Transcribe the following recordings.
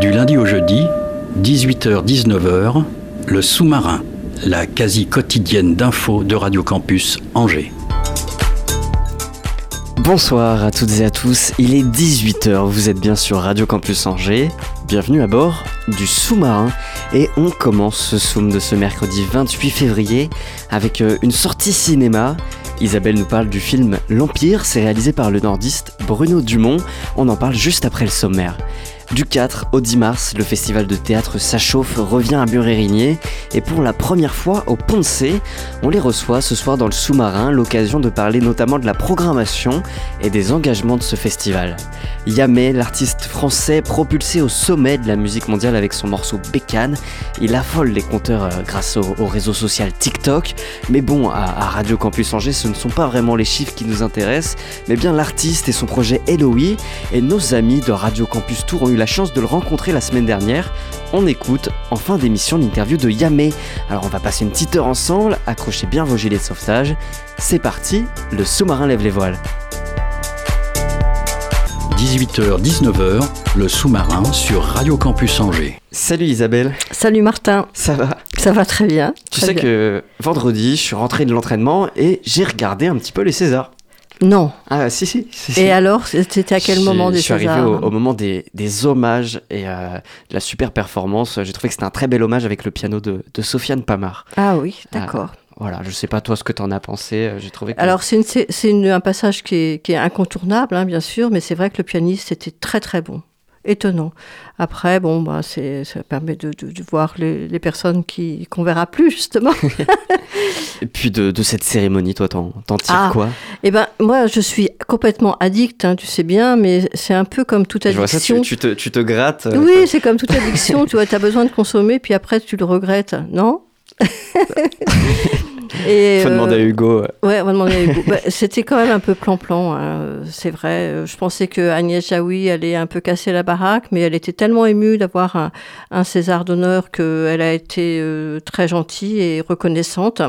Du lundi au jeudi, 18h-19h, le sous-marin, la quasi quotidienne d'infos de Radio Campus Angers. Bonsoir à toutes et à tous, il est 18h, vous êtes bien sur Radio Campus Angers, bienvenue à bord du sous-marin et on commence ce Zoom de ce mercredi 28 février avec euh, une sortie cinéma. Isabelle nous parle du film L'Empire, c'est réalisé par le nordiste Bruno Dumont, on en parle juste après le sommaire. Du 4 au 10 mars, le festival de théâtre S'achauffe revient à Murérigné et pour la première fois au C, on les reçoit ce soir dans le sous-marin, l'occasion de parler notamment de la programmation et des engagements de ce festival. Yamé, l'artiste français propulsé au sommet de la musique mondiale avec son morceau Bécane, il affole les compteurs euh, grâce au, au réseau social TikTok, mais bon, à, à Radio Campus Angers, ce ne sont pas vraiment les chiffres qui nous intéressent, mais bien l'artiste et son projet Eloï, et nos amis de Radio Campus Tour ont eu la chance de le rencontrer la semaine dernière. On écoute en fin d'émission l'interview de Yamé. Alors on va passer une petite heure ensemble, accrochez bien vos gilets de sauvetage. C'est parti, le sous-marin lève les voiles. 18h-19h, le sous-marin sur Radio Campus Angers. Salut Isabelle, Salut Martin, ça va? Ça va très bien. Tu très sais bien. que vendredi, je suis rentré de l'entraînement et j'ai regardé un petit peu les Césars. Non. Ah si si. si, si. Et alors, c'était à quel moment des Je suis arrivé Césars au, au moment des, des hommages et euh, de la super performance. J'ai trouvé que c'était un très bel hommage avec le piano de, de Sofiane Pamar. Ah oui, d'accord. Voilà, je sais pas toi ce que t'en as pensé. euh, J'ai trouvé que... Alors, c'est un passage qui est, qui est incontournable, hein, bien sûr, mais c'est vrai que le pianiste était très très bon. Étonnant. Après, bon, bah, c'est- ça permet de, de- de voir les, les personnes qui qu'on verra plus, justement. Et puis de, de cette cérémonie, toi, t'en t'en tires Ah, quoi? Eh ben, moi, je suis complètement addict, hein, tu sais bien, mais c'est un peu comme toute Je vois ça, tu, addiction. tu te, tu te grattes. euh, Oui, c'est comme toute addiction, tu vois, tu as besoin de consommer, puis après tu le regrettes, non? Et, Faut euh, demander à Hugo. Ouais, on va demander à Hugo. Bah, C'était quand même un peu plan-plan, hein, c'est vrai. Je pensais que Agnès Jaoui allait un peu casser la baraque, mais elle était tellement émue d'avoir un, un César d'honneur qu'elle a été euh, très gentille et reconnaissante.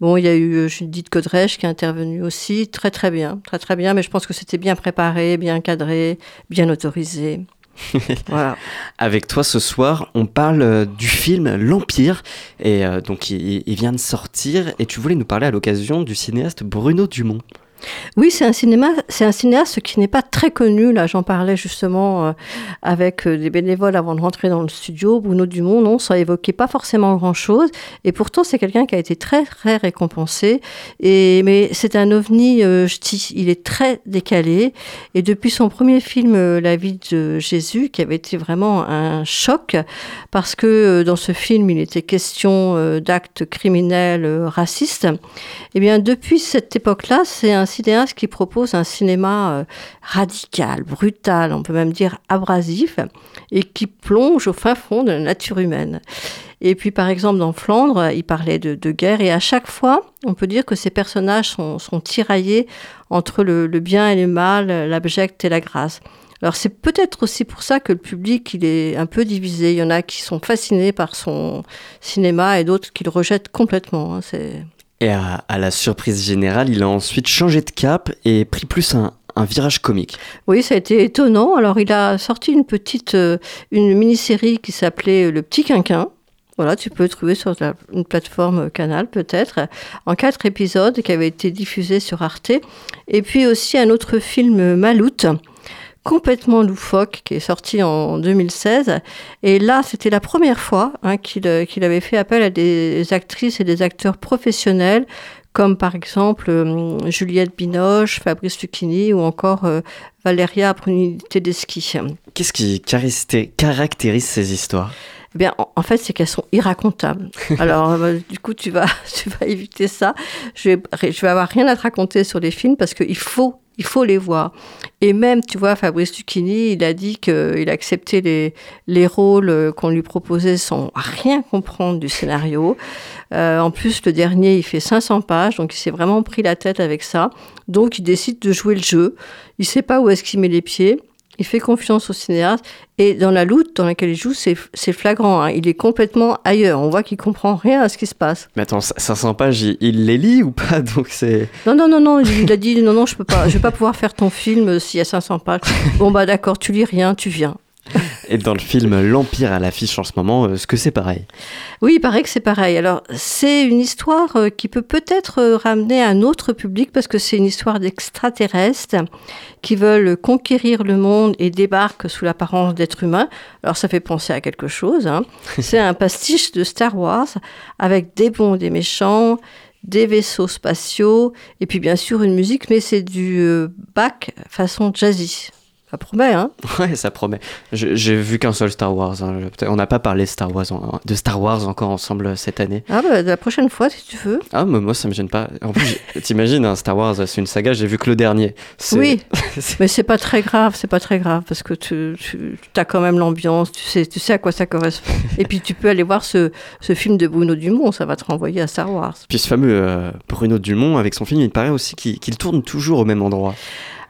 Bon, il y a eu euh, Judith Godrèche qui est intervenue aussi, très très bien, très très bien, mais je pense que c'était bien préparé, bien cadré, bien autorisé. voilà. Avec toi ce soir, on parle euh, du film L'Empire. Et euh, donc, il, il vient de sortir. Et tu voulais nous parler à l'occasion du cinéaste Bruno Dumont. Oui, c'est un cinéma, c'est un cinéaste qui n'est pas très connu. Là, j'en parlais justement euh, avec euh, des bénévoles avant de rentrer dans le studio. Bruno Dumont, non, ça évoquait pas forcément grand-chose. Et pourtant, c'est quelqu'un qui a été très, très récompensé. Et mais c'est un ovni euh. Il est très décalé. Et depuis son premier film, euh, La vie de Jésus, qui avait été vraiment un choc, parce que euh, dans ce film, il était question euh, d'actes criminels euh, racistes. Eh bien, depuis cette époque-là, c'est un cinéaste qui propose un cinéma euh, radical, brutal, on peut même dire abrasif, et qui plonge au fin fond de la nature humaine. Et puis, par exemple, dans Flandre, il parlait de, guerre, et à chaque fois, on peut dire que ces personnages sont, tiraillés entre le, bien et le mal, l'abject et la grâce. Alors c'est peut-être aussi pour ça que le public il est un peu divisé. Il y en a qui sont fascinés par son cinéma et d'autres qui le rejettent complètement. hein. Et à, la surprise générale, il a ensuite changé de cap et pris plus un, virage comique. Oui, ça a été étonnant. Alors, il a sorti une petite, euh, une mini-série qui s'appelait Le Petit Quinquin. Voilà, tu peux le trouver sur une plateforme Canal peut-être, en quatre épisodes qui avaient été diffusés sur Arte. Et puis aussi un autre film Maloute, complètement loufoque, qui est sorti en 2016. Et là, c'était la première fois hein, qu'il euh, qu'il avait fait appel à des actrices et des acteurs professionnels comme par exemple euh, Juliette Binoche, Fabrice Lucchini ou encore euh, Valeria Bruni Tedeschi. Qu'est-ce qui caractérise ces histoires? Eh bien, en, en fait, c'est qu'elles sont irracontables. Alors, euh, du coup, tu vas, tu vas éviter ça. Je vais, je vais avoir rien à te raconter sur les films parce qu'il faut il faut les voir. Et même, tu vois, Fabrice Lucchini, il a dit qu'il acceptait les, les rôles euh, qu'on lui proposait sans rien comprendre du scénario. Euh, en plus, le dernier, il fait 500 pages, donc il s'est vraiment pris la tête avec ça. Donc, il décide de jouer le jeu. Il sait pas où est-ce qu'il met les pieds. Il fait confiance au cinéaste. Et dans la loot dans laquelle il joue, c'est c'est flagrant. hein. Il est complètement ailleurs. On voit qu'il comprend rien à ce qui se passe. Mais attends, 500 pages, il, il les lit ou pas? Donc c'est. Non, non, non, non. Il a dit non, non, je peux pas. Je vais pas pouvoir faire ton film euh, s'il y a 500 pages. Bon, bah d'accord, tu lis rien, tu viens. Et dans le film L'Empire à l'affiche en ce moment, euh, est-ce que c'est pareil? Oui, il paraît que c'est pareil. Alors, c'est une histoire euh, qui peut peut-être euh, ramener un autre public parce que c'est une histoire d'extraterrestres qui veulent conquérir le monde et débarquent sous l'apparence d'êtres humains. Alors, ça fait penser à quelque chose. hein. C'est un pastiche de Star Wars avec des bons, des méchants, des vaisseaux spatiaux et puis bien sûr une musique, mais c'est du Bach façon jazzy. Ça promet, hein Ouais, ça promet. J'ai vu qu'un seul Star Wars. hein. On n'a pas parlé Star Wars en- de Star Wars encore ensemble euh, cette année. Ah bah, la prochaine fois, si tu veux. Ah, mais moi, ça me gêne pas. En plus, t'imagines, hein, Star Wars, c'est une saga, j'ai vu que le dernier. Oui, mais c'est pas très grave, c'est pas très grave parce que tu, tu as quand même l'ambiance, tu sais, tu sais à quoi ça correspond. Et puis tu peux aller voir ce, ce film de Bruno Dumont, ça va te renvoyer à Star Wars. Puis ce fameux euh, Bruno Dumont, avec son film, il paraît aussi qu'il qu'il tourne toujours au même endroit.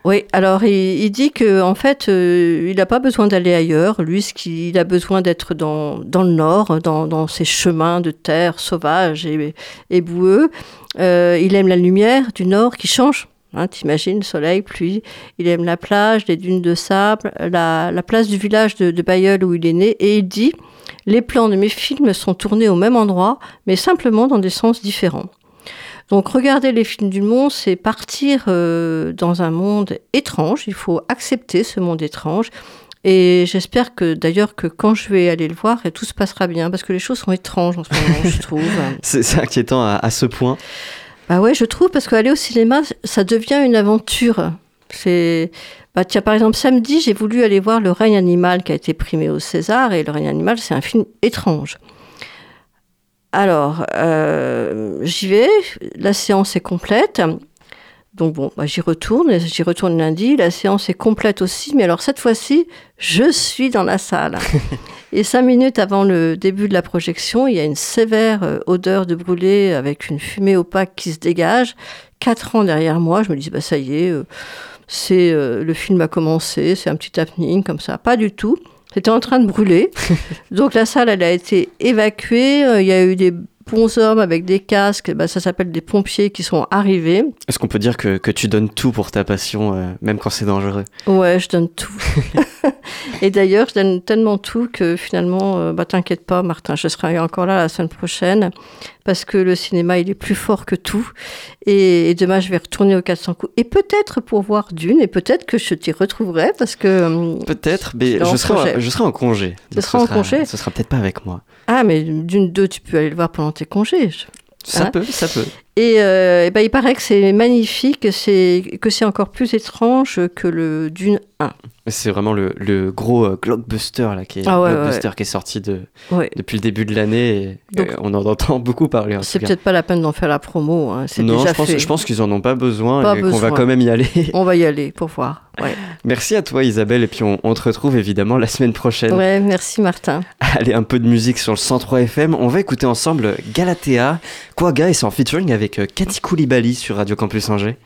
Oui, alors il, il dit que en fait, euh, il n'a pas besoin d'aller ailleurs. Lui, ce qu'il il a besoin d'être dans, dans le nord, dans, dans ces chemins de terre sauvages et, et boueux. Euh, il aime la lumière du nord qui change. Hein, T'imagines, soleil, pluie. Il aime la plage, les dunes de sable, la, la place du village de, de Bayeul où il est né. Et il dit les plans de mes films sont tournés au même endroit, mais simplement dans des sens différents. Donc regarder les films du monde, c'est partir euh, dans un monde étrange. Il faut accepter ce monde étrange. Et j'espère que d'ailleurs que quand je vais aller le voir, et tout se passera bien, parce que les choses sont étranges en ce moment, je trouve. C'est c'est inquiétant à, à ce point. Bah ouais, je trouve, parce qu'aller au cinéma, ça devient une aventure. C'est. Bah tiens, par exemple, samedi, j'ai voulu aller voir Le règne animal qui a été primé au César, et Le règne animal, c'est un film étrange. Alors, euh, j'y vais, la séance est complète. Donc bon, bah, j'y retourne, j'y retourne lundi, la séance est complète aussi, mais alors cette fois-ci, je suis dans la salle. Et cinq minutes avant le début de la projection, il y a une sévère euh, odeur de brûlé avec une fumée opaque qui se dégage. Quatre ans derrière moi, je me dis, bah ça y est, euh, c'est euh, le film a commencé, c'est un petit happening comme ça. Pas du tout. C'était en train de brûler. Donc la salle, elle a été évacuée. Euh, Il y a eu des bons hommes avec des casques. Bah, ça s'appelle des pompiers qui sont arrivés. Est-ce qu'on peut dire que, que tu donnes tout pour ta passion, euh, même quand c'est dangereux? Ouais, je donne tout. Et d'ailleurs, je donne tellement tout que finalement, euh, bah, t'inquiète pas, Martin, je serai encore là la semaine prochaine parce que le cinéma, il est plus fort que tout. Et, et demain, je vais retourner au 400 coups. Et peut-être pour voir Dune, et peut-être que je t'y retrouverai parce que. hum, Peut-être, mais Je serai en je serai, en, congé. je serai en congé. Tu seras ce en sera- congé? Ce sera peut-être pas avec moi. Ah, mais Dune 2, tu peux aller le voir pendant tes congés. Je- Ça Hein peut, ça peut. Et, euh, ben, il paraît que c'est magnifique, c'est que c'est encore plus étrange que le Dune 1. C'est vraiment le, le gros euh, blockbuster là, qui est, Ah ouais, blockbuster qui est sorti de, Ouais. depuis le début de l'année. Donc- euh, on en entend beaucoup parler. C'est peut-être pas la peine d'en faire la promo, hein, Non, déjà je pense, fait. je pense qu'ils en ont pas besoin Pas et qu'on va quand même y aller. On va y aller pour voir. Merci à toi Isabelle et puis on, on te retrouve évidemment la semaine prochaine. ouais merci Martin. Allez, un peu de musique sur le 103 FM. On va écouter ensemble Galatea. Quagga et en featuring avec euh, Cathy Koulibaly sur Radio Campus Angers.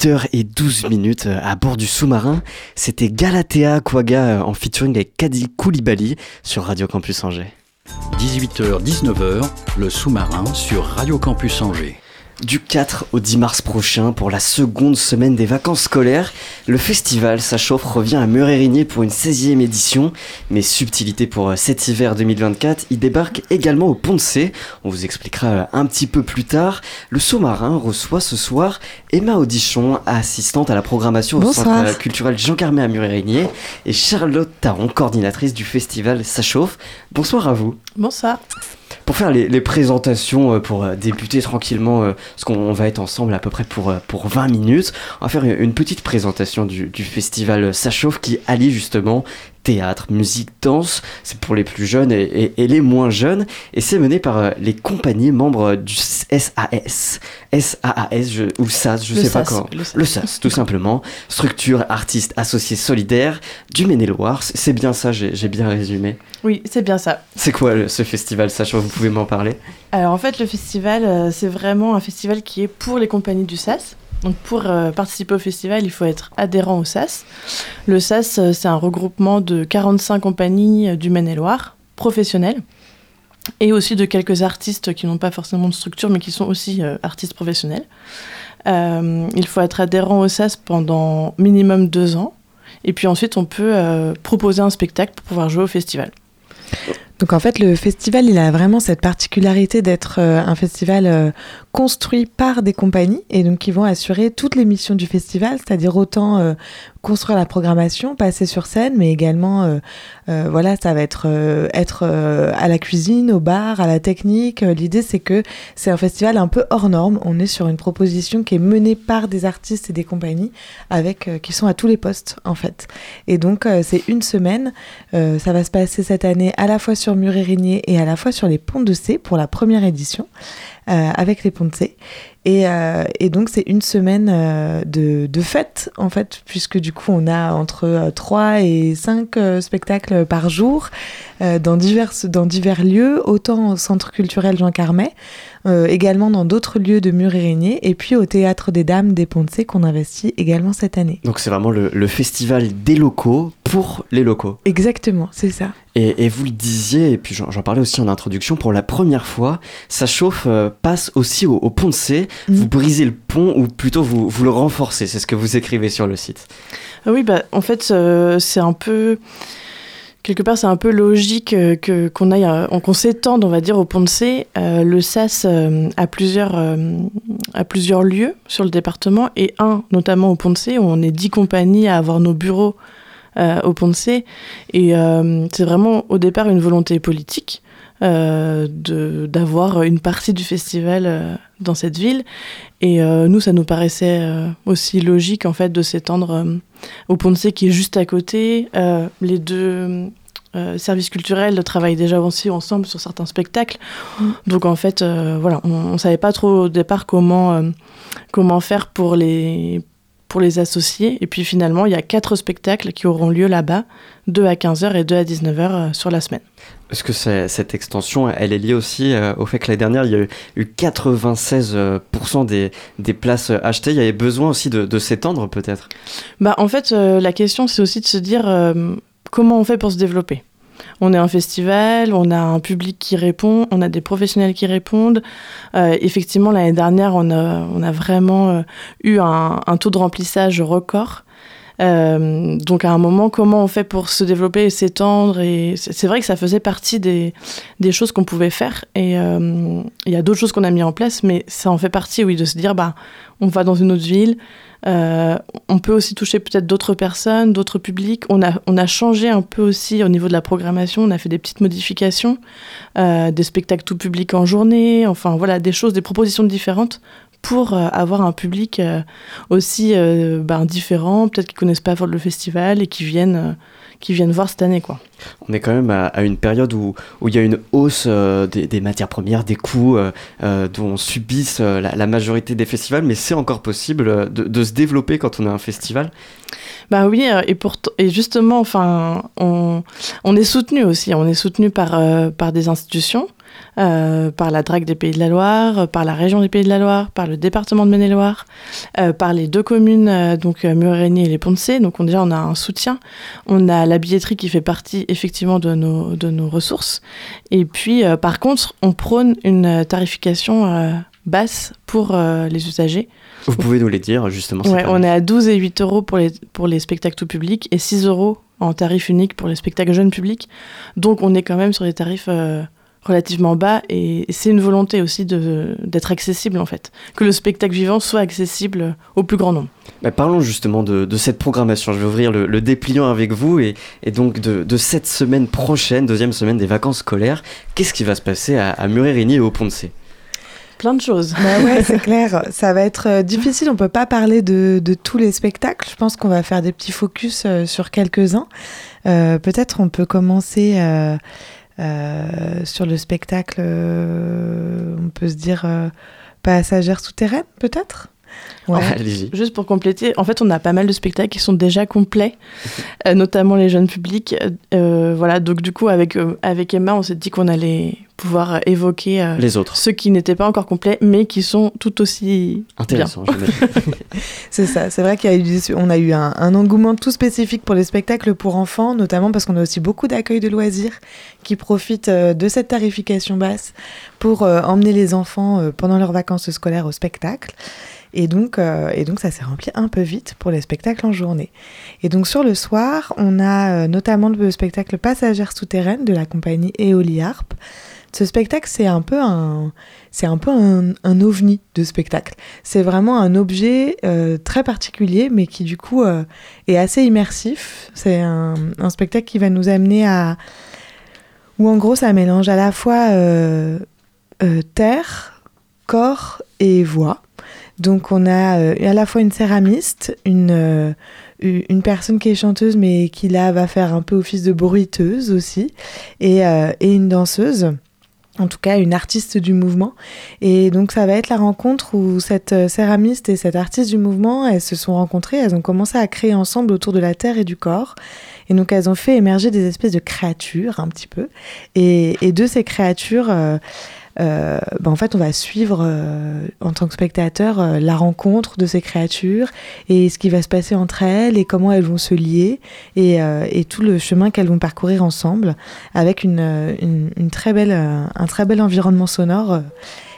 18h12 minutes euh, à bord du sous-marin. C'était Galatea Quagga euh, en featuring avec Kadi Koulibaly sur Radio Campus Angers. 18h-19h, le sous-marin sur Radio Campus Angers. Du 4 au 10 mars prochain, pour la seconde semaine des vacances scolaires, le festival Ça chauffe revient à Murérigné pour une 16e édition. Mais subtilité pour euh, cet hiver 2024, il débarque également au Pont de C. On vous expliquera euh, un petit peu plus tard. Le sous-marin reçoit ce soir Emma Audichon, assistante à la programmation au Bonsoir. Centre euh, culturel Jean Carmet à Murérigné, et Charlotte Taron, coordinatrice du festival Ça chauffe. Bonsoir à vous. Bonsoir. Pour faire les, présentations, euh, pour euh, débuter tranquillement, euh, parce qu'on on va être ensemble à peu près pour, euh, pour 20 minutes, on va faire une, petite présentation du, festival Ça qui allie justement théâtre, musique, danse, c'est pour les plus jeunes et, et- et les moins jeunes, et c'est mené par euh, les compagnies membres du SAS. SAAS, je, ou SAS, je Le sais pas SAS, comment. le SAS. Le SAS, tout simplement. Structure artistes associés solidaires du Maine-et-Loire. C'est bien ça, j'ai bien résumé. Oui, c'est bien ça. C'est quoi ce festival, chauffe Vous pouvez m'en parler? Alors en fait, le festival, euh, c'est vraiment un festival qui est pour les compagnies du SAS. Donc pour euh, participer au festival, il faut être adhérent au SAS. Le SAS, euh, c'est un regroupement de 45 compagnies euh, du Maine-et-Loire, professionnelles, et aussi de quelques artistes qui n'ont pas forcément de structure, mais qui sont aussi artistes professionnels. Il faut être adhérent au SAS pendant minimum deux ans. Et puis ensuite, on peut proposer un spectacle pour pouvoir jouer au festival. Donc en fait, le festival, il a vraiment cette particularité d'être euh, un festival euh, construit par des compagnies et donc qui vont assurer toutes les missions du festival, c'est-à-dire autant euh, construire la programmation, passer sur scène, mais également, euh, voilà, ça va être être à la cuisine, au bar, à la technique. L'idée, c'est que c'est un festival un peu hors norme. On est sur une proposition qui est menée par des artistes et des compagnies avec qui sont à tous les postes en fait. Et donc c'est une semaine. Ça va se passer cette année à la fois sur Murérigné et à la fois sur les ponts de C pour la première édition euh, avec les ponts de C. Et, euh, et donc c'est une semaine euh, de, de fête en fait puisque du coup on a entre euh, 3 et 5 euh, spectacles par jour euh, dans, divers, dans divers lieux, autant au centre culturel Jean Carmet, euh, également dans d'autres lieux de Murérigné et puis au théâtre des Dames des C qu'on investit également cette année. Donc c'est vraiment le, le festival des locaux pour les locaux. Exactement, c'est ça. Et, et vous le disiez, et puis j'en parlais aussi en introduction, pour la première fois, ça chauffe euh, passe aussi au, au pont Vous brisez le pont ou plutôt vous, vous le renforcez, c'est ce que vous écrivez sur le site. Ah Oui, bah, en fait, euh, c'est un peu. Quelque part, c'est un peu logique euh, que qu'on aille, euh, qu'on s'étende, on va dire, au Pont de C. Euh, le SAS a plusieurs a plusieurs lieux sur le département et un, notamment au Pont de C, où on est dix compagnies à avoir nos bureaux au Pont de C. Et c'est vraiment au départ une volonté politique euh, d'avoir une partie du festival euh, dans cette ville. Et euh, nous, ça nous paraissait euh, aussi logique en fait de s'étendre au C qui est juste à côté. Les deux services culturels travaillent déjà aussi ensemble sur certains spectacles. Donc en fait, voilà, on, ne savait pas trop au départ comment comment faire pour les pour les associer. Et puis finalement, il y a quatre spectacles qui auront lieu là-bas, deux à 15h et deux à 19h euh, sur la semaine. Est-ce que cette extension, elle est liée aussi euh, au fait que l'année dernière, il y a eu, eu 96% euh, des, des places achetées Il y avait besoin aussi de, de s'étendre peut-être? Bah, en fait, euh, la question, c'est aussi de se dire euh, comment on fait pour se développer? On est un festival, on a un public qui répond, on a des professionnels qui répondent. Euh, effectivement, l'année dernière, on a, vraiment euh, eu un, taux de remplissage record. Euh, donc à un moment, comment on fait pour se développer et s'étendre Et c'est vrai que ça faisait partie des, des choses qu'on pouvait faire. Et il y a d'autres choses qu'on a mis en place, mais ça en fait partie, oui, de se dire, bah, on va dans une autre ville, euh, on peut aussi toucher peut-être d'autres personnes, d'autres publics. On a, on a changé un peu aussi au niveau de la programmation. On a fait des petites modifications, euh, des spectacles tout public en journée. Enfin voilà, des choses, des propositions différentes pour euh, avoir un public euh, aussi euh, ben, différent, peut-être qui connaissent pas le festival et qui viennent, qui viennent voir cette année quoi. On est quand même à, à une période où, où il y a une hausse euh, des, des matières premières, des coûts euh, dont subissent euh, la, la majorité des festivals, mais c'est encore possible de, de se développer quand on a un festival? Bah oui, et, justement, enfin, on, on est soutenu aussi. On est soutenu par, par des institutions. Euh, par la DRAC des Pays de la Loire, euh, par la région des Pays de la Loire, par le département de Maine-et-Loire, euh, par les deux communes, donc Murigny et les Ponts-de-Cé. Donc on, déjà, on a un soutien. On a la billetterie qui fait partie effectivement de nos, de nos ressources. Et puis, par contre, on prône une tarification basse pour euh, les usagers. Vous pouvez nous les dire justement Ouais, on est à 12 et 8 euros pour les, pour les spectacles tout public et 6 euros en tarif unique pour les spectacles jeunes publics. Donc on est quand même sur des tarifs euh, relativement bas et c'est une volonté aussi de- d'être accessible en fait. Que le spectacle vivant soit accessible au plus grand nombre. Bah, parlons justement de, de cette programmation. Je vais ouvrir le, le dépliant avec vous et, et donc de, de cette semaine prochaine, deuxième semaine des vacances scolaires. Qu'est-ce qui va se passer à, à Muret-Régnier et au Pont-de-Cé Plein de choses. Bah ouais, c'est clair. Ça va être euh, difficile. On peut pas parler de, de tous les spectacles. Je pense qu'on va faire des petits focus euh, sur quelques-uns. Euh, Peut-être on peut commencer euh, euh, sur le spectacle. euh, on peut se dire euh, passagère souterraine, peut-être? Ouais. Juste pour compléter, en fait, on a pas mal de spectacles qui sont déjà complets, euh, notamment les jeunes publics. Euh, voilà, donc du coup, avec, euh, avec Emma, on s'est dit qu'on allait pouvoir euh, évoquer euh, Les autres. ceux qui n'étaient pas encore complets, mais qui sont tout aussi Intéressant. bien. j'imagine. C'est ça, c'est vrai y a eu, des- on a eu un, un engouement tout spécifique pour les spectacles pour enfants, notamment parce qu'on a aussi beaucoup d'accueils de loisirs qui profitent euh, de cette tarification basse pour euh, emmener les enfants euh, pendant leurs vacances scolaires au spectacle. Et donc, euh, et donc ça s'est rempli un peu vite pour les spectacles en journée. Et donc sur le soir, on a euh, notamment le spectacle Passagère souterraine de la compagnie Eoliarp. Ce spectacle, c'est un peu un, c'est un peu un, ovni de spectacle. C'est vraiment un objet euh, très particulier, mais qui du coup euh, est assez immersif. C'est un, spectacle qui va nous amener à... où en gros ça mélange à la fois euh, terre, corps et voix. Donc on a à la fois une céramiste, une, une personne qui est chanteuse mais qui là va faire un peu office de bruiteuse aussi, et, et une danseuse en tout cas une artiste du mouvement. Et donc ça va être la rencontre où cette euh, céramiste et cette artiste du mouvement, elles se sont rencontrées, elles ont commencé à créer ensemble autour de la terre et du corps. Et donc elles ont fait émerger des espèces de créatures un petit peu. Et, de ces créatures, euh, euh, ben, en fait on va suivre euh, en tant que spectateur euh, la rencontre de ces créatures et ce qui va se passer entre elles et comment elles vont se lier et, euh, et tout le chemin qu'elles vont parcourir ensemble avec une, euh, une, une très belle, euh, un très bel environnement sonore. euh.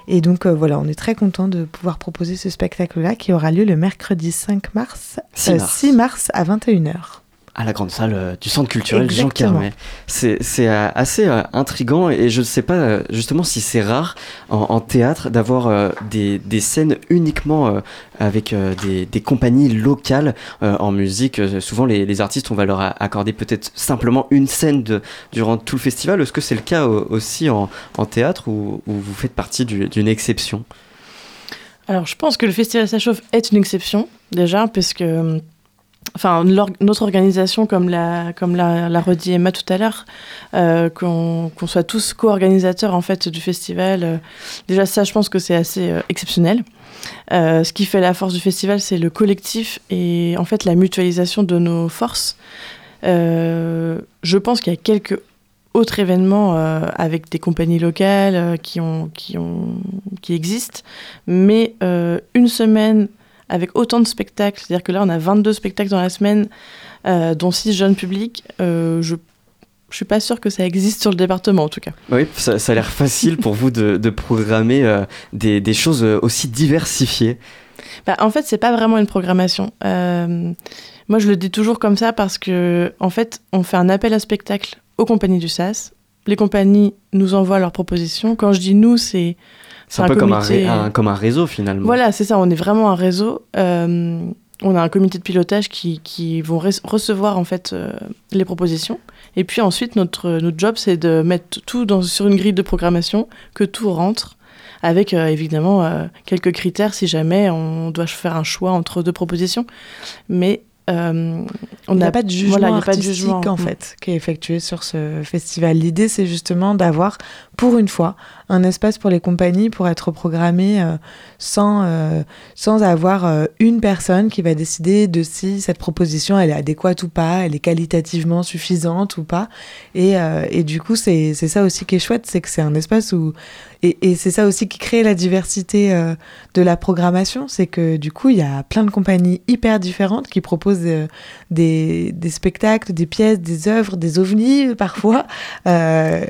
Et donc euh, voilà, on est très content de pouvoir proposer ce spectacle-là qui aura lieu le mercredi 5 mars, 6 euh, mars. 6 mars à 21h. À la grande salle euh, du centre culturel Jean. Carmet. C'est c'est, euh, assez euh, intriguant et je ne sais pas justement si c'est rare en, en théâtre d'avoir des, des scènes uniquement avec des, des compagnies locales en musique. Souvent les, les artistes, on va leur a- accorder peut-être simplement une scène de, durant tout le festival. Est-ce que c'est le cas aussi en, en théâtre ou ou vous faites partie du- d'une exception? Alors, je pense que le Festival Ça chauffe est une exception, déjà, parce que enfin, notre organisation, comme l'a, comme l'a, redit Emma tout à l'heure, euh, qu'on, soit tous co-organisateurs en fait, du festival, euh, déjà, ça, je pense que c'est assez euh, exceptionnel. Euh, ce qui fait la force du festival, c'est le collectif et en fait la mutualisation de nos forces. Je pense qu'il y a quelques autres événements avec des compagnies locales qui, ont, qui, ont, qui existent, mais une semaine avec autant de spectacles, c'est-à-dire que là on a 22 spectacles dans la semaine, euh, dont 6 jeunes publics, euh, je je suis pas sûre que ça existe sur le département en tout cas. Oui, ça, ça a l'air facile pour vous de, de programmer euh, des, des choses aussi diversifiées. Bah, en fait, c'est pas vraiment une programmation. Moi, je le dis toujours comme ça parce que, en fait, on fait un appel à spectacle aux compagnies du SAS. Les compagnies nous envoient leurs propositions. Quand je dis nous, c'est C'est un, peu comme un, comité- ré- un- comme un réseau finalement. Voilà, c'est ça. On est vraiment un réseau. Euh, on a un comité de pilotage qui, qui vont re- recevoir en fait euh, les propositions. Et puis ensuite, notre, notre job, c'est de mettre tout dans, sur une grille de programmation, que tout rentre, avec euh, évidemment quelques critères si jamais on doit faire un choix entre deux propositions. Mais euh, On Il n'y a a- pas de jugement voilà, pas de artistique jugement. en Mm. fait qui est effectué sur ce festival. L'idée c'est justement d'avoir pour une fois un espace pour les compagnies pour être programmé euh, sans, euh, sans avoir une personne qui va décider de si cette proposition elle est adéquate ou pas, elle est qualitativement suffisante ou pas. Et, et du coup c'est c'est ça aussi qui est chouette, c'est que c'est un espace où... Et, c'est ça aussi qui crée la diversité euh, de la programmation, c'est que du coup il y a plein de compagnies hyper différentes qui proposent euh, des, spectacles, des pièces, des œuvres, des ovnis parfois, euh,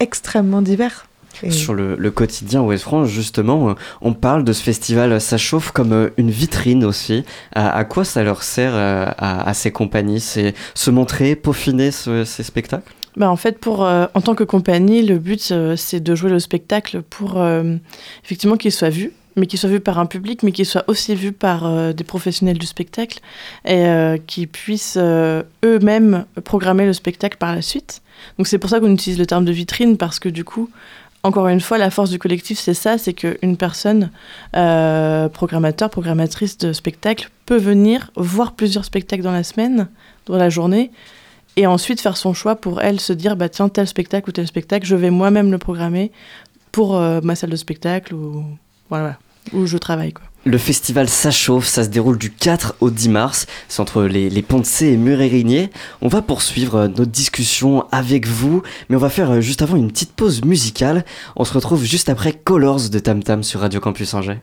extrêmement divers. Sur le, le quotidien Ouest France, justement, on parle de ce festival Ça chauffe comme une vitrine aussi. À, quoi ça leur sert à, ces compagnies C'est se montrer, peaufiner ce- ces spectacles? Bah, en fait, pour, euh, en tant que compagnie, le but, euh, c'est de jouer le spectacle pour euh, effectivement qu'il soit vu, mais qu'il soit vu par un public, mais qu'il soit aussi vu par des professionnels du spectacle et qu'ils puissent eux-mêmes programmer le spectacle par la suite. Donc c'est pour ça qu'on utilise le terme de vitrine, parce que du coup, encore une fois, la force du collectif, c'est ça, c'est qu'une personne, euh, programmateur, programmatrice de spectacle, peut venir voir plusieurs spectacles dans la semaine, dans la journée, et ensuite faire son choix pour elle se dire bah tiens tel spectacle ou tel spectacle je vais moi-même le programmer pour euh, ma salle de spectacle ou voilà où je travaille quoi. Le festival Ça chauffe, ça se déroule du 4 au 10 mars. C'est entre les, les ponts de C et Murérigné. On va poursuivre euh, notre discussion avec vous, mais on va faire euh, juste avant une petite pause musicale. On se retrouve juste après Colors de Tam Tam sur Radio Campus Angers.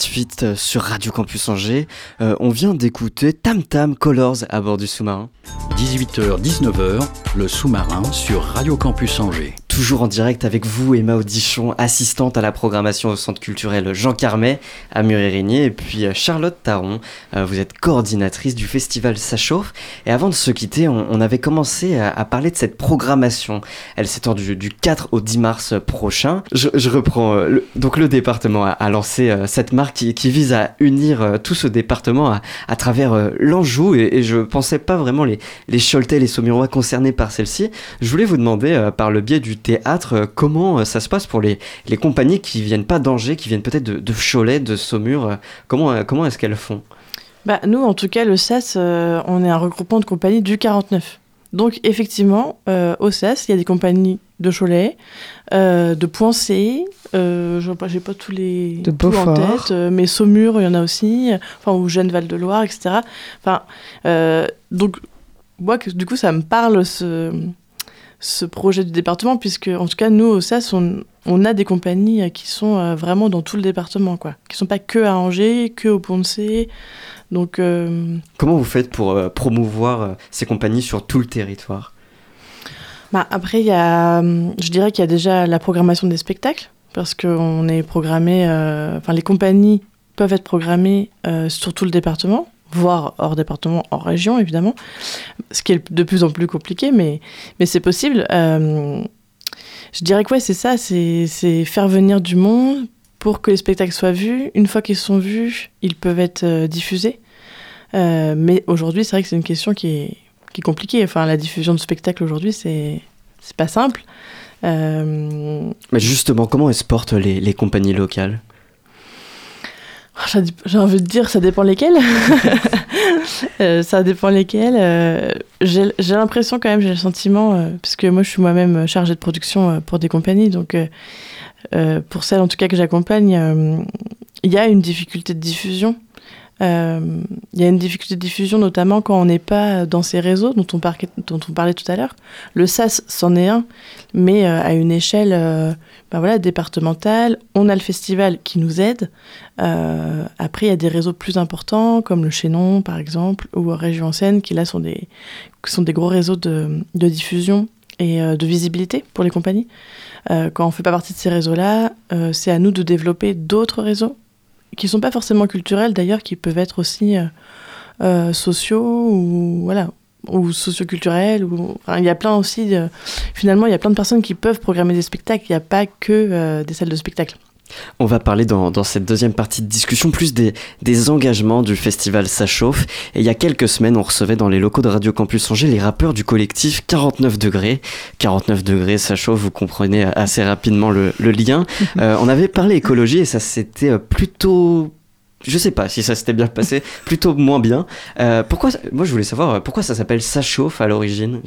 18h28 euh, sur Radio Campus Angers. Euh, on vient d'écouter Tam Tam Colors à bord du sous-marin. 18h-19h, le sous-marin sur Radio Campus Angers. Toujours en direct avec vous, Emma Audichon, assistante à la programmation au Centre culturel Jean Carmet à Murérigné, et puis euh, Charlotte Taron, euh, vous êtes coordinatrice du festival Ça. Et avant de se quitter, on, avait commencé à, parler de cette programmation. Elle s'étend du, du 4 au 10 mars prochain. Je, reprends. euh, donc le département a, lancé cette marque qui, vise à unir tout ce département à, travers l'Anjou, et, je pensais pas vraiment les, Choletais, les Saumurois concernés par celle-ci. Je voulais vous demander, par le biais du théâtre, euh, comment euh, ça se passe pour les, les compagnies qui viennent pas d'Angers, qui viennent peut-être de, de Cholet, de Saumur. euh, comment comment est-ce qu'elles font? Bah, nous, en tout cas, le SAS, euh, on est un regroupement de compagnies du 49. Donc, effectivement, euh, au SAS, il y a des compagnies de Cholet, euh, de Poincé, euh, je j'ai pas tous les De tout en Beaufort. tête, euh, mais Saumur, il y en a aussi, enfin, ou Jeanne Val-de-Loire, etc. Enfin, euh, donc, moi, que- du coup, ça me parle ce, ce projet du département, puisque, en tout cas, nous, au SAS, on, on a des compagnies euh, qui sont euh, vraiment dans tout le département, quoi. Qui sont pas que à Angers, que au Pont-de-Cé. Donc, euh, Comment vous faites pour euh, promouvoir ces compagnies sur tout le territoire? Bah, après, y a, je dirais qu'il y a déjà la programmation des spectacles, parce qu'on est programmé, euh, enfin, les compagnies peuvent être programmées sur tout le département, voire hors département, hors région, évidemment, ce qui est de plus en plus compliqué, mais, mais c'est possible. Euh, je dirais que ouais, c'est ça, c'est faire venir du monde pour que les spectacles soient vus. Une fois qu'ils sont vus, ils peuvent être euh, diffusés. Euh, mais aujourd'hui, c'est vrai que c'est une question qui est, qui est compliquée. Enfin, la diffusion de spectacles aujourd'hui, c'est pas simple. Mais justement, comment elles se portent les, les compagnies locales? J'ai j'ai envie de dire, ça dépend lesquels. Euh, ça dépend lesquels. Euh, j'ai l'impression quand même, j'ai le sentiment, euh, puisque moi je suis moi-même chargée de production euh, pour des compagnies, donc euh, euh, pour celles en tout cas que j'accompagne, euh, il y a une difficulté de diffusion. Euh, Il y a une difficulté de diffusion notamment quand on n'est pas dans ces réseaux dont on, parlait tout à l'heure. Le SAS c'en est un, mais euh, à une échelle euh, ben voilà, départementale. On a le festival qui nous aide. Euh, après, il y a des réseaux plus importants, comme le Chénon, par exemple, ou Région en Seine, qui là sont des, gros réseaux de, diffusion et euh, de visibilité pour les compagnies. Euh, quand on ne fait pas partie de ces réseaux-là, euh, c'est à nous de développer d'autres réseaux, qui sont pas forcément culturels d'ailleurs, qui peuvent être aussi euh, euh, sociaux ou voilà ou socioculturels ou enfin, il y a plein aussi finalement il y a plein de personnes qui peuvent programmer des spectacles. Il n'y a pas que euh, des salles de spectacle On va parler dans, dans cette deuxième partie de discussion plus des, des engagements du festival Ça chauffe. Et il y a quelques semaines, on recevait dans les locaux de Radio Campus Angers les rappeurs du collectif 49 degrés. 49 degrés, ça chauffe, vous comprenez assez rapidement le, le lien. Euh, on avait parlé écologie et ça s'était euh, plutôt... Je sais pas si ça s'était bien passé, plutôt moins bien. Euh, pourquoi, moi je voulais savoir pourquoi ça s'appelle Ça chauffe à l'origine?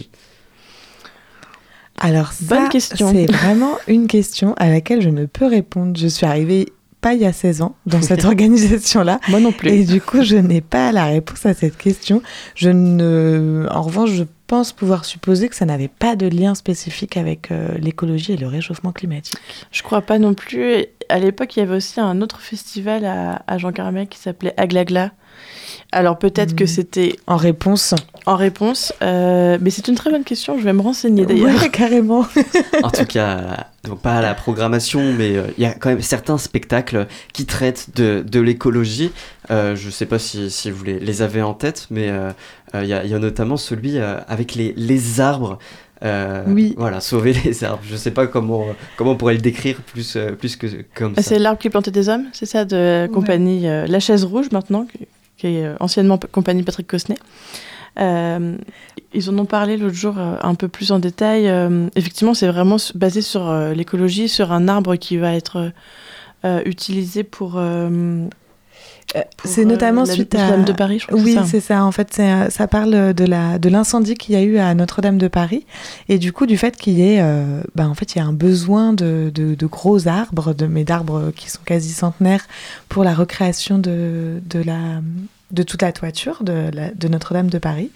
Alors Bonne ça, question. c'est vraiment une question à laquelle je ne peux répondre. Je suis arrivée pas il y a 16 ans dans cette organisation-là. moi non plus Et du coup, je n'ai pas la réponse à cette question. Je ne... En revanche, je pense pouvoir supposer que ça n'avait pas de lien spécifique avec euh, l'écologie et le réchauffement climatique. Je crois pas non plus. À l'époque, il y avait aussi un autre festival à, à Jean Carmet qui s'appelait Aglagla. Alors peut-être que Mhm. c'était En réponse, en réponse, euh, mais c'est une très bonne question. Je vais me renseigner d'ailleurs. Ouais, carrément. En tout cas, donc pas à la programmation, mais euh, il y a quand même certains spectacles qui traitent de, de l'écologie. Euh, je sais pas si, si vous les, les avez en tête, mais euh, euh, il y, a, il y a notamment celui euh, avec les, les arbres. Euh, Oui. Voilà, sauver les arbres. Je sais pas comment, comment on pourrait le décrire plus, plus que comme Ah, ça. C'est l'arbre qui plantait des hommes, c'est ça, de compagnie euh, La Chaise Rouge maintenant, qui, qui est anciennement compagnie Patrick Cosnet. Euh, ils en ont parlé l'autre jour euh, un peu plus en détail. Euh, effectivement, c'est vraiment basé sur l'écologie, sur un arbre qui va être utilisé pour. C'est notamment la- suite à... Notre-Dame de Paris, je crois. Oui, c'est ça. ça. En fait, ça parle de la de l'incendie qu'il y a eu à Notre-Dame de Paris et du coup du fait qu'il y ait, bah, en fait, il y a un besoin de, de, de gros arbres, de mais d'arbres qui sont quasi centenaires pour la recréation de de la de toute la toiture de, Notre-Dame de Paris.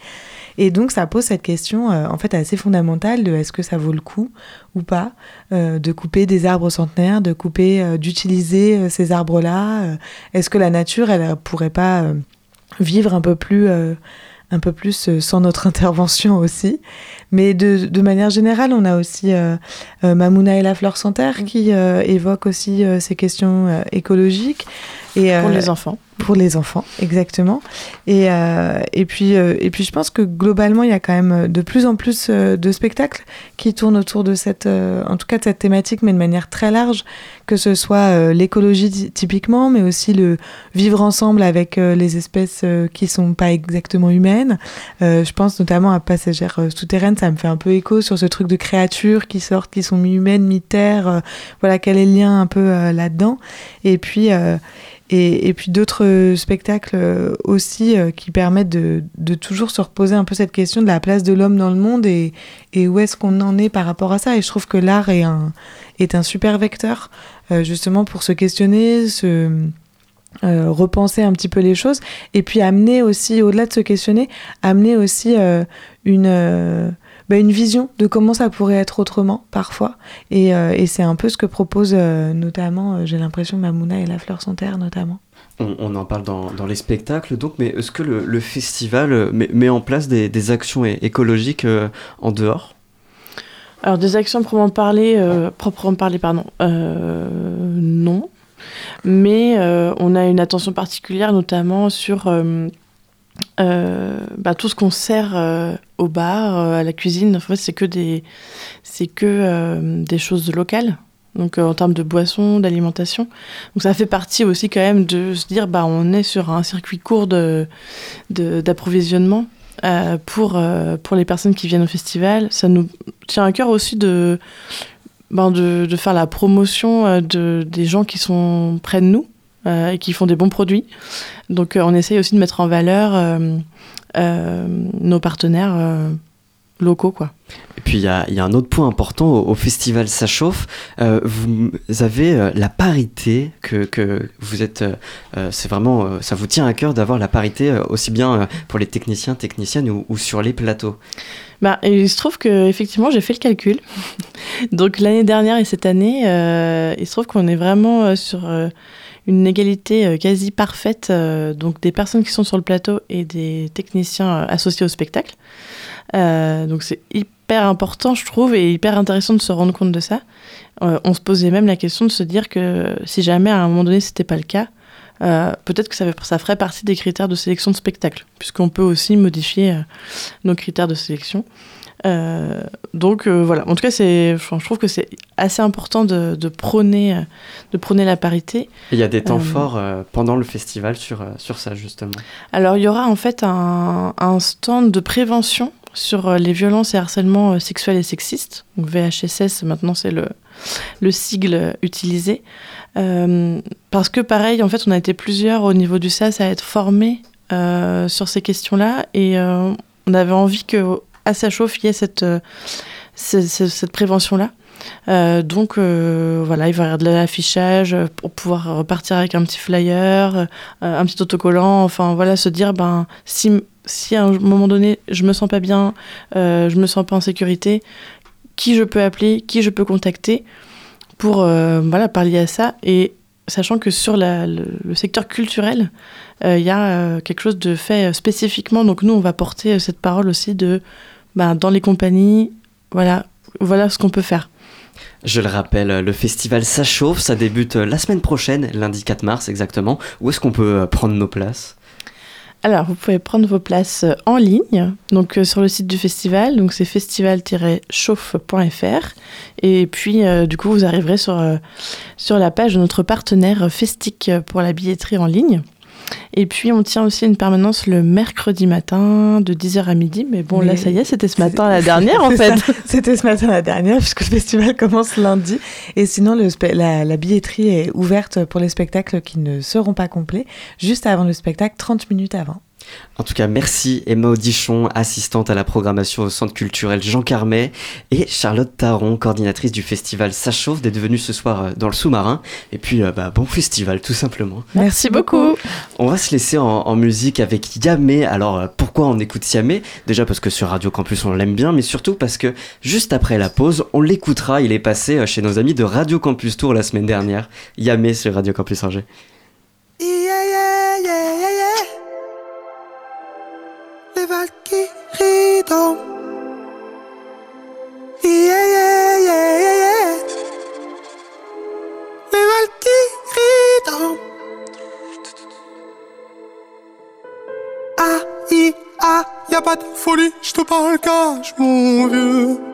Et donc ça pose cette question euh, en fait assez fondamentale de est-ce que ça vaut le coup ou pas euh, de couper des arbres centenaires, de couper, euh, d'utiliser ces arbres-là. est-ce que la nature, elle pourrait pas vivre un peu plus, un peu plus sans notre intervention aussi? Mais de, de manière générale, on a aussi euh, euh, Mamouna et la fleur sans terre qui euh, évoque aussi euh, ces questions écologiques. Et, Pour les enfants. pour les enfants, exactement. Et, et, puis, et puis je pense que globalement, il y a quand même de plus en plus de spectacles qui tournent autour de cette, en tout cas de cette thématique, mais de manière très large, que ce soit l'écologie ty- typiquement, mais aussi le vivre ensemble avec les espèces qui sont pas exactement humaines. Je pense notamment à Passagères euh, souterraines, ça me fait un peu écho sur ce truc de créatures qui sortent, qui sont mi-humaines, mi-terre. euh, voilà, quel est le lien un peu euh, là-dedans. Et puis... euh, et, puis d'autres spectacles aussi qui permettent de, toujours se reposer un peu cette question de la place de l'homme dans le monde et, où est-ce qu'on en est par rapport à ça. Et je trouve que l'art est un, est un super vecteur justement pour se questionner, se repenser un petit peu les choses et puis amener aussi, au-delà de se questionner, amener aussi une... bah, une vision de comment ça pourrait être autrement parfois. Et, euh, et c'est un peu ce que propose euh, notamment, euh, j'ai l'impression, Mamouna et la fleur sans terre notamment. On, on en parle dans, dans les spectacles, donc, mais est-ce que le, le festival met, met en place des, des actions écologiques euh, en dehors? Alors des actions proprement parler, euh, proprement parler, pardon, euh, non. Mais euh, on a une attention particulière, notamment sur euh, bah, tout ce qu'on sert euh, au bar, euh, à la cuisine. En fait, c'est que des, c'est que euh, des choses locales. Donc en termes de boissons, d'alimentation. Donc ça fait partie aussi quand même de se dire, bah on est sur un circuit court de, d'approvisionnement. pour, pour les personnes qui viennent au festival. Ça nous tient à cœur aussi de, ben de, de faire la promotion de, des gens qui sont près de nous et qui font des bons produits. Donc euh, on essaye aussi de mettre en valeur euh, euh, nos partenaires euh, locaux. Quoi. Et puis il y a, il y a un autre point important au, au festival Ça chauffe. Euh, vous avez euh, la parité que, que vous êtes. euh, euh, c'est vraiment, euh, ça vous tient à cœur d'avoir la parité euh, aussi bien euh, pour les techniciens, techniciennes ou, ou sur les plateaux? Bah, il se trouve que effectivement j'ai fait le calcul. Donc l'année dernière et cette année, euh, il se trouve qu'on est vraiment euh, sur euh, une égalité euh, quasi parfaite, euh, donc des personnes qui sont sur le plateau et des techniciens euh, associés au spectacle. Donc c'est hyper important, je trouve, et hyper intéressant de se rendre compte de ça. On se posait même la question de se dire que si jamais à un moment donné c'était pas le cas, peut-être que ça, ferait partie des critères de sélection de spectacle, puisqu'on peut aussi modifier nos critères de sélection. Euh, donc euh, voilà, en tout cas, c'est, je trouve que c'est assez important de, de prôner, euh, de prôner la parité. Il y a des temps Euh, forts pendant le festival sur, sur ça justement. Alors, il y aura en fait un, un stand de prévention sur les violences et harcèlements sexuels et sexistes. Donc, VHSS, maintenant, c'est le, le sigle utilisé. Parce que, pareil, en fait, on a été plusieurs au niveau du SAS à être formés sur ces questions-là. Et on avait envie que à Sachauffe, il y ait cette, euh, ce- ce- cette prévention-là. Euh, donc euh, voilà, il va y avoir de l'affichage pour pouvoir repartir avec un petit flyer, un petit autocollant, enfin voilà, se dire ben si, si à un moment donné je me sens pas bien, je me sens pas en sécurité, qui je peux appeler, qui je peux contacter pour voilà pallier à ça? Et sachant que sur le, secteur culturel, il y a quelque chose de fait spécifiquement. Donc nous, on va porter cette parole aussi de ben, dans les compagnies, voilà, voilà ce qu'on peut faire. Je le rappelle, le festival Ça chauffe, ça débute euh, la semaine prochaine, lundi 4 mars exactement. Où est-ce qu'on peut euh, prendre nos places? Alors, vous pouvez prendre vos places euh, en ligne, donc euh, sur le site du festival, donc c'est festival-chauffe.fr. Et puis, euh, du coup, vous arriverez sur, euh, sur la page de notre partenaire Festic pour la billetterie en ligne. Et puis, on tient aussi une permanence le mercredi matin de 10h à midi. Mais bon, là, ça y est, c'était ce matin la dernière, en fait. C'était ce matin la dernière, puisque le festival commence lundi. Et sinon, le spe- la, la billetterie est ouverte pour les spectacles qui ne seront pas complets, juste avant le spectacle, 30 minutes avant. En tout cas, merci Emma Audichon, assistante à la programmation au Centre culturel Jean Carmet, et Charlotte Taron, coordinatrice du festival Ça chauffe, d'être venue ce soir euh, dans le sous-marin. Et puis, euh, bah, bon festival, tout simplement. Merci beaucoup. On va se laisser en, en musique avec Yamé. Alors euh, pourquoi on écoute Yamé? Déjà parce que sur Radio Campus on l'aime bien, mais surtout parce que juste après la pause, on l'écoutera. Il est passé chez nos amis de Radio Campus Tour la semaine dernière. Yamé sur Radio Campus Angers. Yeah, Les Valkyries dansent. Yeah, yeah, yeah, yeah, yeah. Les Valkyries dansent. Ah, i, ah, y'a pas de folie, j'te parle cash, mon vieux.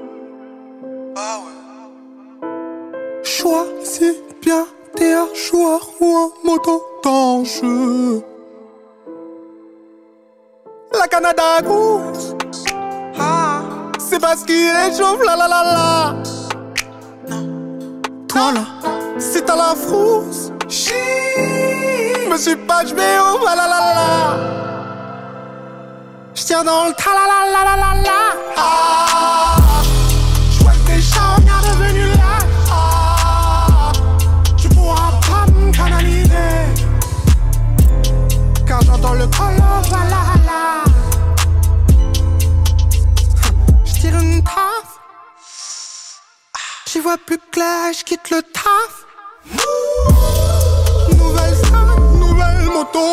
La Canada Goose. Ah, c'est parce qu'il la la la la. Toi là, si t'as la frousse, chi, me suis pas, je vais au la la la la. J'tiens dans le ta la la la la la la. Ah, vois plus clair, j'quitte le taf. Nouvelle salle, nouvelle moto.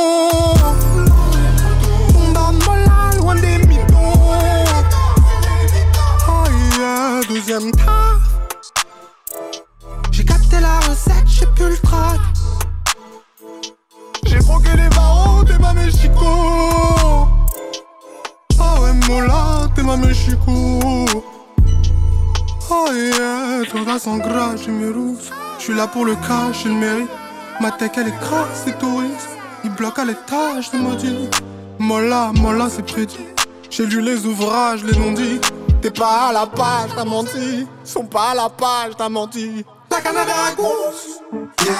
Mola, loin des. Oh yeah, deuxième taf. J'ai capté la recette, j'ai plus le trac. J'ai broqué les barreaux, t'es ma Mexico. Ah ouais, Mola, t'es ma Mexico. Oh yeah, toi sans gras, j'ai mes rouges. J'suis là pour le cash, j'ai le mérite. Ma tech elle est crasse, c'est touriste. Il bloque à l'étage, de maudit. Mola, Mola, c'est prédit. J'ai lu les ouvrages, les non dit. T'es pas à la page, t'as menti. Sont pas à la page, t'as menti. La Canada Goose. Yeah.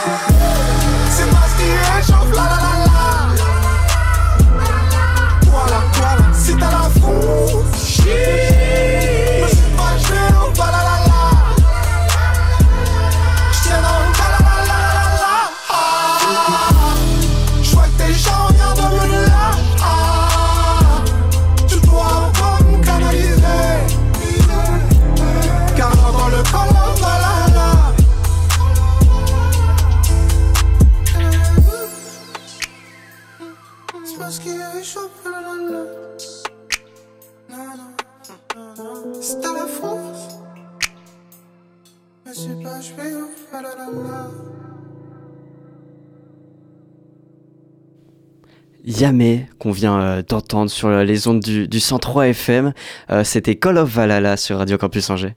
C'est parce qu'il réchauffe, la la la la. Voilà, voilà, si t'as la frousse. Chi. Mais c'est pas, je vais la la la. Yamé qu'on vient euh, d'entendre sur euh, les ondes du, du 103 FM. Euh, C'était Call of Valhalla sur Radio Campus Angers.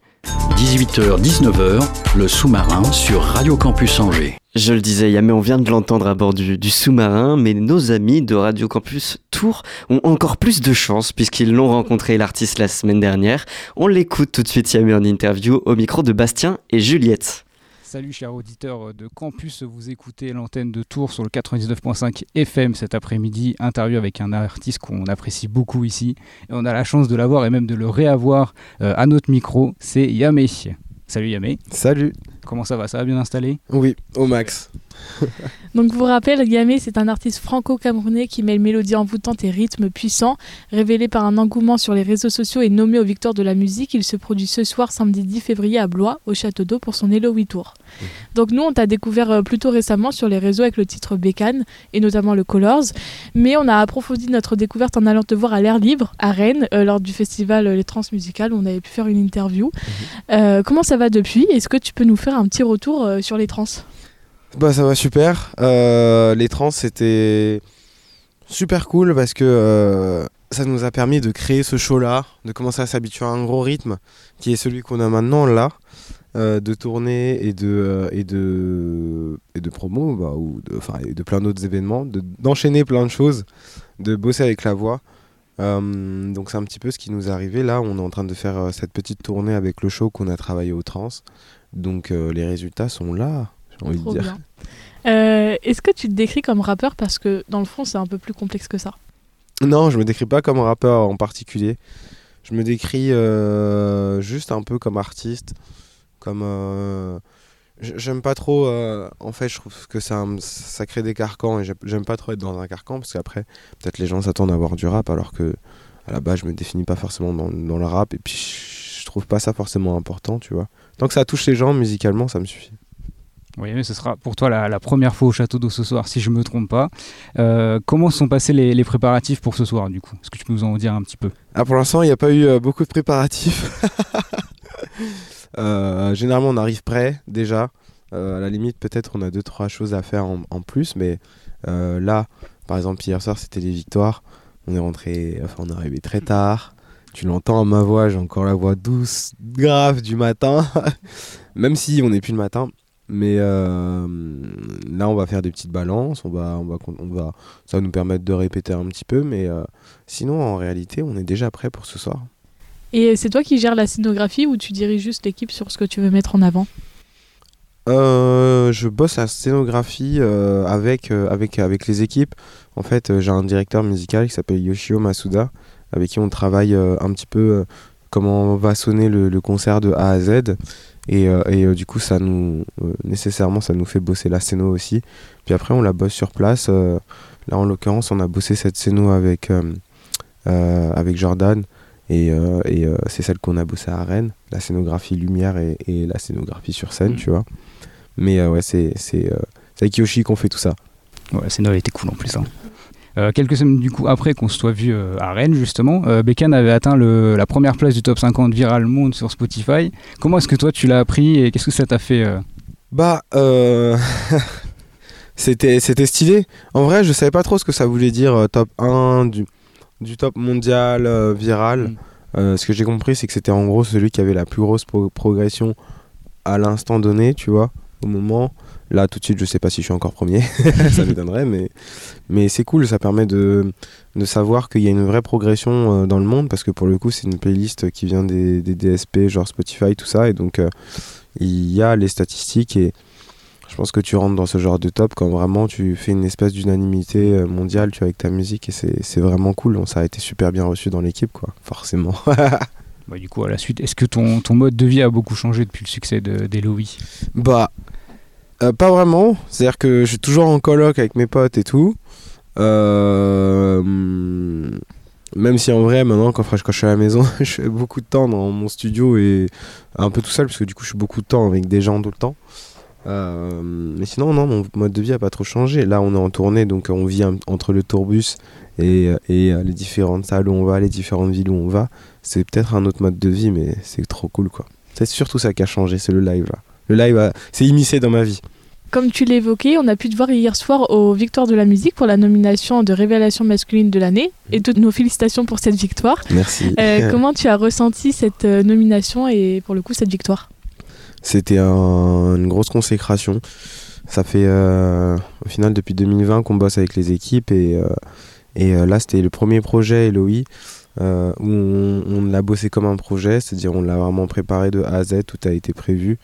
18h-19h, le sous-marin sur Radio Campus Angers. Je le disais, Yamé, on vient de l'entendre à bord du, du sous-marin, mais nos amis de Radio Campus Tours ont encore plus de chance puisqu'ils l'ont rencontré l'artiste la semaine dernière. On l'écoute tout de suite, Yamé, en interview au micro de Bastien et Juliette. Salut chers auditeurs de Campus, vous écoutez l'antenne de Tours sur le 99.5 FM cet après-midi, interview avec un artiste qu'on apprécie beaucoup ici. Et on a la chance de l'avoir et même de le réavoir euh, à notre micro, c'est Yamé. Salut Yamé, Salut. Comment ça va? Ça va bien installé? Oui, au max. Donc, pour rappel, Yamé, c'est un artiste franco-camerounais qui mêle mélodies envoûtantes et rythmes puissants. Révélé par un engouement sur les réseaux sociaux et nommé aux victoires de la musique, il se produit ce soir, samedi 10 février, à Blois, au Château d'Eau, pour son Hello 8 Tour. Donc, nous, on t'a découvert euh, plutôt récemment sur les réseaux avec le titre Bécane et notamment le Colors. Mais on a approfondi notre découverte en allant te voir à l'air libre, à Rennes, euh, lors du festival euh, Les Trans Musicales, où on avait pu faire une interview. Euh, comment ça va depuis? Est-ce que tu peux nous faire un petit retour euh, sur les trans? Bah ça va super. Euh, les trans c'était super cool parce que euh, ça nous a permis de créer ce show là, de commencer à s'habituer à un gros rythme qui est celui qu'on a maintenant là, euh, de tournée et de et de et de promo bah, ou de enfin de plein d'autres événements, de- d'enchaîner plein de choses, de bosser avec la voix. Donc c'est un petit peu ce qui nous est arrivé là. On est en train de faire cette petite tournée avec le show qu'on a travaillé au trans. Donc les résultats sont là. J'ai envie de Trop dire. bien. Euh, Est-ce que tu te décris comme rappeur Parce que dans le fond, c'est un peu plus complexe que ça? Non, je me décris pas comme rappeur en particulier. Je me décris euh, juste un peu comme artiste, comme euh, J'aime pas trop. euh, en fait, je trouve que ça, ça crée des carcans et j'ai- j'aime pas trop être dans un carcan parce qu'après, peut-être les gens s'attendent à voir du rap alors que à la base, je me définis pas forcément dans, dans le rap et puis je, je trouve pas ça forcément important, tu vois. Tant que ça touche les gens musicalement, ça me suffit. Oui, mais ce sera pour toi la, première fois au château d'eau ce soir, si je me trompe pas. Euh, comment sont passés les, préparatifs pour ce soir, du coup? Est-ce que tu peux nous en dire un petit peu? Ah, pour l'instant, il n'y a pas eu euh, beaucoup de préparatifs. Euh, généralement, on arrive prêt déjà. Euh, à la limite, peut-être on a deux trois choses à faire en, en plus, mais là, par exemple, hier soir, c'était les victoires. On est rentré, enfin, on est arrivé très tard. Tu l'entends à ma voix, j'ai encore la voix douce, grave du matin, même si on n'est plus le matin. Mais euh, là, on va faire des petites balances. On va, on va, on va, ça va nous permettre de répéter un petit peu, mais euh, sinon, en réalité, on est déjà prêt pour ce soir. Et c'est toi qui gères la scénographie ou tu diriges juste l'équipe sur ce que tu veux mettre en avant? Euh, je bosse la scénographie euh, avec, euh, avec, avec les équipes. En fait, j'ai un directeur musical qui s'appelle Yoshio Masuda, avec qui on travaille un petit peu comment va sonner le, le concert de A à Z. Et, euh, et, euh, du coup, ça nous, euh, nécessairement, ça nous fait bosser la scéno aussi. Puis après, on la bosse sur place. là, en l'occurrence, on a bossé cette scéno avec, avec Jordan. Et, euh, et euh, c'est celle qu'on a bossé à Rennes, la scénographie lumière et, et la scénographie sur scène, Mm. tu vois. Mais euh, ouais, c'est c'est c'est avec Yoshi qu'on fait tout ça. Ouais, la scéno elle était cool en plus. hein. Euh, quelques semaines du coup après qu'on se soit vu euh, à Rennes justement, euh, Bécane avait atteint le- la première place du top 50 Viral Monde sur Spotify. Comment est-ce que toi tu l'as appris et qu'est-ce que ça t'a fait euh Bah, euh... c'était c'était stylé. En vrai, je savais pas trop ce que ça voulait dire top 1 du, du top mondial viral. Mm. Ce que j'ai compris, c'est que c'était en gros celui qui avait la plus grosse pro- progression à l'instant donné, tu vois, au moment. Là, tout de suite, je sais pas si je suis encore premier, ça m'étonnerait, mais, mais c'est cool, ça permet de, de savoir qu'il y a une vraie progression euh, dans le monde, parce que pour le coup, c'est une playlist qui vient des, des DSP, genre Spotify, tout ça, et donc euh, il y a les statistiques, et je pense que tu rentres dans ce genre de top quand vraiment tu fais une espèce d'unanimité euh, mondiale, tu vois, avec ta musique, et c'est vraiment cool, ça a été super bien reçu dans l'équipe, quoi, forcément. Bah, Du coup à la suite, est-ce que ton, ton mode de vie a beaucoup changé depuis le succès de- d'Eloï Bah, euh, pas vraiment. C'est-à-dire que je suis toujours en coloc avec mes potes et tout. Euh, même si en vrai, maintenant, quand, quand je suis à la maison, je fais beaucoup de temps dans mon studio et un peu tout seul, parce que du coup, je suis beaucoup de temps avec des gens tout le temps. Euh, mais sinon, non, mon mode de vie a pas trop changé. Là, on est en tournée, donc on vit entre le tourbus et, et les différentes salles où on va, les différentes villes où on va. C'est peut-être un autre mode de vie, mais c'est trop cool, quoi. C'est surtout ça qui a changé, c'est le live, là. Le live, a- c'est immiscé dans ma vie. Comme tu l'évoquais, on a pu te voir hier soir aux Victoires de la musique pour la nomination de Révélation masculine de l'année. Et toutes nos félicitations pour cette victoire. Merci. Euh, comment tu as ressenti cette euh, nomination et pour le coup cette victoire? C'était un- une grosse consécration. Ça fait euh, au final depuis 2020 qu'on bosse avec les équipes et, euh, et euh, là c'était le premier projet Eloï euh, où on, on l'a bossé comme un projet, c'est-à-dire on l'a vraiment préparé de A à Z, tout a été prévu.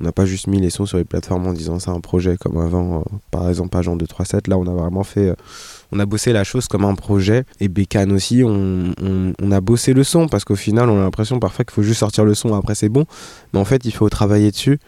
On n'a pas juste mis les sons sur les plateformes en disant c'est un projet comme avant, euh, par exemple Agent 237. Là on a vraiment fait, euh, on a bossé la chose comme un projet et Bécane aussi, on, a bossé le son parce qu'au final on a l'impression parfois qu'il faut juste sortir le son après c'est bon, mais en fait il faut travailler dessus.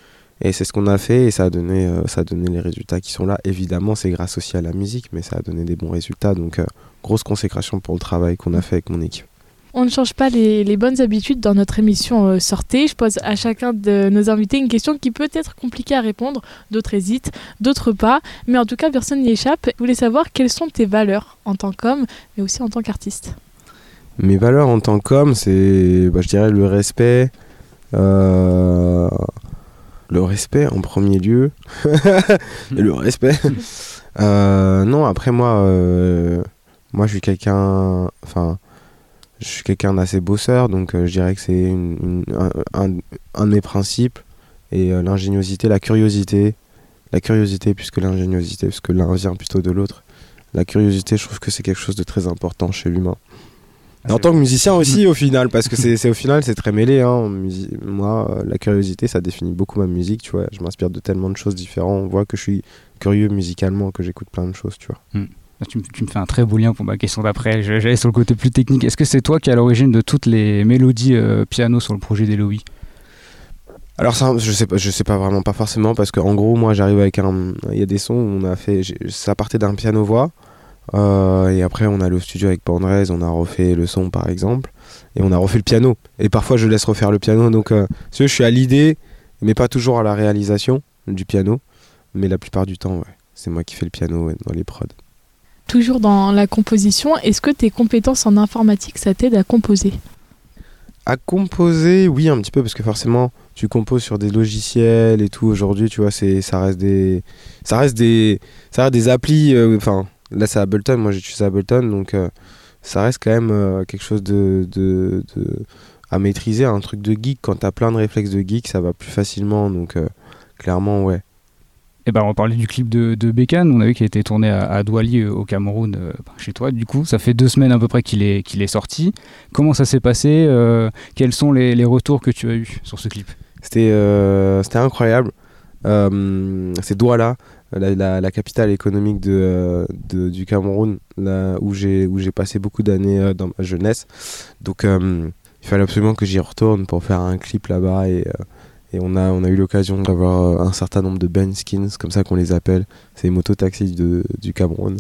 Et c'est ce qu'on a fait et ça a donné, euh, ça a donné les résultats qui sont là. Évidemment, c'est grâce aussi à la musique, mais ça a donné des bons résultats. Donc, grosse consécration pour le travail qu'on a fait avec mon équipe. On ne change pas les, bonnes habitudes dans notre émission euh, Sortez. Je pose à chacun de nos invités une question qui peut être compliquée à répondre. D'autres hésitent, d'autres pas. Mais en tout cas, personne n'y échappe. Je voulais savoir quelles sont tes valeurs en tant qu'homme, mais aussi en tant qu'artiste. Mes valeurs en tant qu'homme, c'est, bah, je dirais, le respect. euh, le respect en premier lieu. Le respect. Euh, non, après moi, moi je suis quelqu'un. Je suis quelqu'un d'assez bosseur, donc euh, je dirais que c'est un, de mes principes. Et euh, l'ingéniosité, la curiosité. La curiosité plus que l'ingéniosité, parce que l'un vient plutôt de l'autre. La curiosité, je trouve que c'est quelque chose de très important chez l'humain. En tant que musicien aussi, au final, parce que c'est au final, c'est très mêlé. Hein. Moi, euh, la curiosité, ça définit beaucoup ma musique, tu vois. Je m'inspire de tellement de choses différentes. On voit que je suis curieux musicalement, que j'écoute plein de choses, tu vois. Là, tu, me- fais un très beau lien pour ma question d'après. J'allais sur le côté plus technique. Est-ce que c'est toi qui es à l'origine de toutes les mélodies euh, piano sur le projet d'Eloï Alors ça, je sais pas, je sais pas vraiment, pas forcément, parce qu'en gros, moi, j'arrive avec un, il y a des sons, où on a fait, ça partait d'un piano voix, euh, et après on allait au studio avec Pandrez, on a refait le son par exemple, et on a refait le piano. Et parfois, je laisse refaire le piano, donc euh, je suis à l'idée, mais pas toujours à la réalisation du piano, mais la plupart du temps, c'est moi qui fais le piano dans les prods. Toujours dans la composition, est-ce que tes compétences en informatique, ça t'aide à composer? À composer, oui, un petit peu, parce que forcément, tu composes sur des logiciels et tout. Aujourd'hui, tu vois, ça reste des, ça reste des, ça reste des applis. euh, Enfin, là, c'est Ableton. Moi, j'utilise Ableton, donc euh, ça reste quand même euh, quelque chose de, de, de- à maîtriser, un truc de geek. Quand t'as plein de réflexes de geek, ça va plus facilement. Donc, clairement, ouais. Et ben on parler du clip de, de Bécane, on a vu qu'il a été tourné à, Douali euh, au Cameroun, euh, chez toi. Du coup, ça fait deux semaines à peu près qu'il est, sorti. Comment ça s'est passé euh, Quels sont les, retours que tu as eus sur ce clip? C'était incroyable. C'est Douala, la, capitale économique du Cameroun, là où j'ai passé beaucoup d'années dans ma jeunesse. Donc il fallait absolument que j'y retourne pour faire un clip là-bas et, et on a on a eu l'occasion d'avoir euh, un certain nombre de Ben Skins, comme ça qu'on les appelle. C'est les mototaxis de, du Cameroun.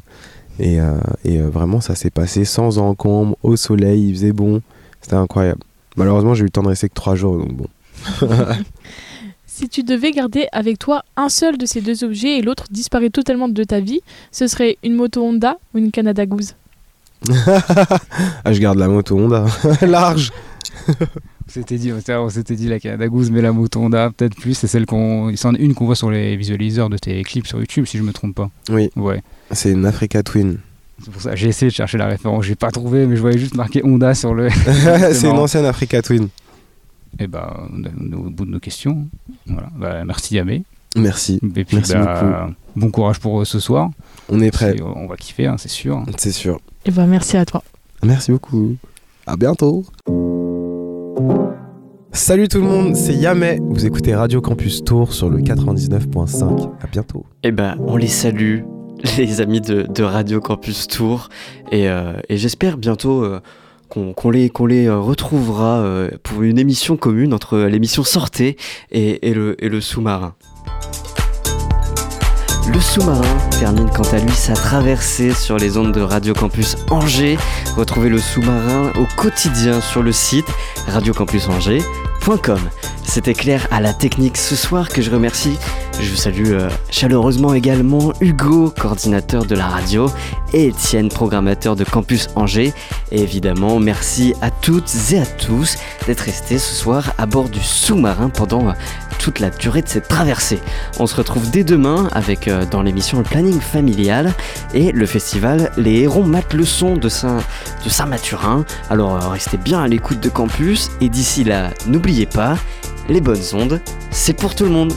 Et, euh, et euh, vraiment ça s'est passé sans encombre, au soleil, il faisait bon, c'était incroyable. Malheureusement j'ai eu le temps de rester que trois jours donc bon. Si tu devais garder avec toi un seul de ces deux objets et l'autre disparaît totalement de ta vie, ce serait une moto Honda ou une Canada Goose? Ah, je garde la moto Honda. Large. On s'était dit, on s'était- dit la Canada Goose, mais la moto Honda, peut-être plus. C'est celle qu'on, c'en une qu'on voit sur les visualiseurs de tes clips sur YouTube, si je me trompe pas. Oui. Ouais. C'est une Africa Twin. C'est pour ça, j'ai essayé de chercher la référence, j'ai pas trouvé, mais je voyais juste marqué Honda sur le. c'est une ancienne Africa Twin. Et bah, on est- on est au bout de nos questions. Voilà. Bah, merci Yamé. Merci. Et puis, Merci bah, beaucoup. bon courage pour euh, ce soir. On est prêt. On va kiffer, hein, c'est sûr. C'est sûr. Et ben merci à toi. Merci beaucoup. À bientôt. Salut tout le monde, c'est Yamé. Vous écoutez Radio Campus Tour sur le 99.5. À bientôt. Eh ben, on les salue, les amis de, Radio Campus Tour, et, euh, et j'espère bientôt euh, qu'on les, euh, retrouvera pour une émission commune entre l'émission Sortez et le sous-marin. Le sous-marin termine quant à lui sa traversée sur les ondes de Radio Campus Angers. Retrouvez le sous-marin au quotidien sur le site radiocampusangers.com. C'était Claire à la technique ce soir que je remercie. Je salue euh, chaleureusement également Hugo, coordinateur de la radio, et Étienne, programmateur de Campus Angers. Et évidemment, merci à toutes et à tous d'être restés ce soir à bord du sous-marin pendant euh, toute la durée de cette traversée. On se retrouve dès demain avec euh, dans l'émission le planning familial et le festival Les Hérons matent le son de Saint de Saint-Mathurin. Alors euh, restez bien à l'écoute de campus et d'ici là, n'oubliez pas, les bonnes ondes, c'est pour tout le monde.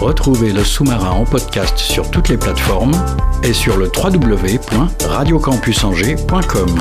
Retrouvez le sous-marin en podcast sur toutes les plateformes et sur le www.radiocampusangers.com.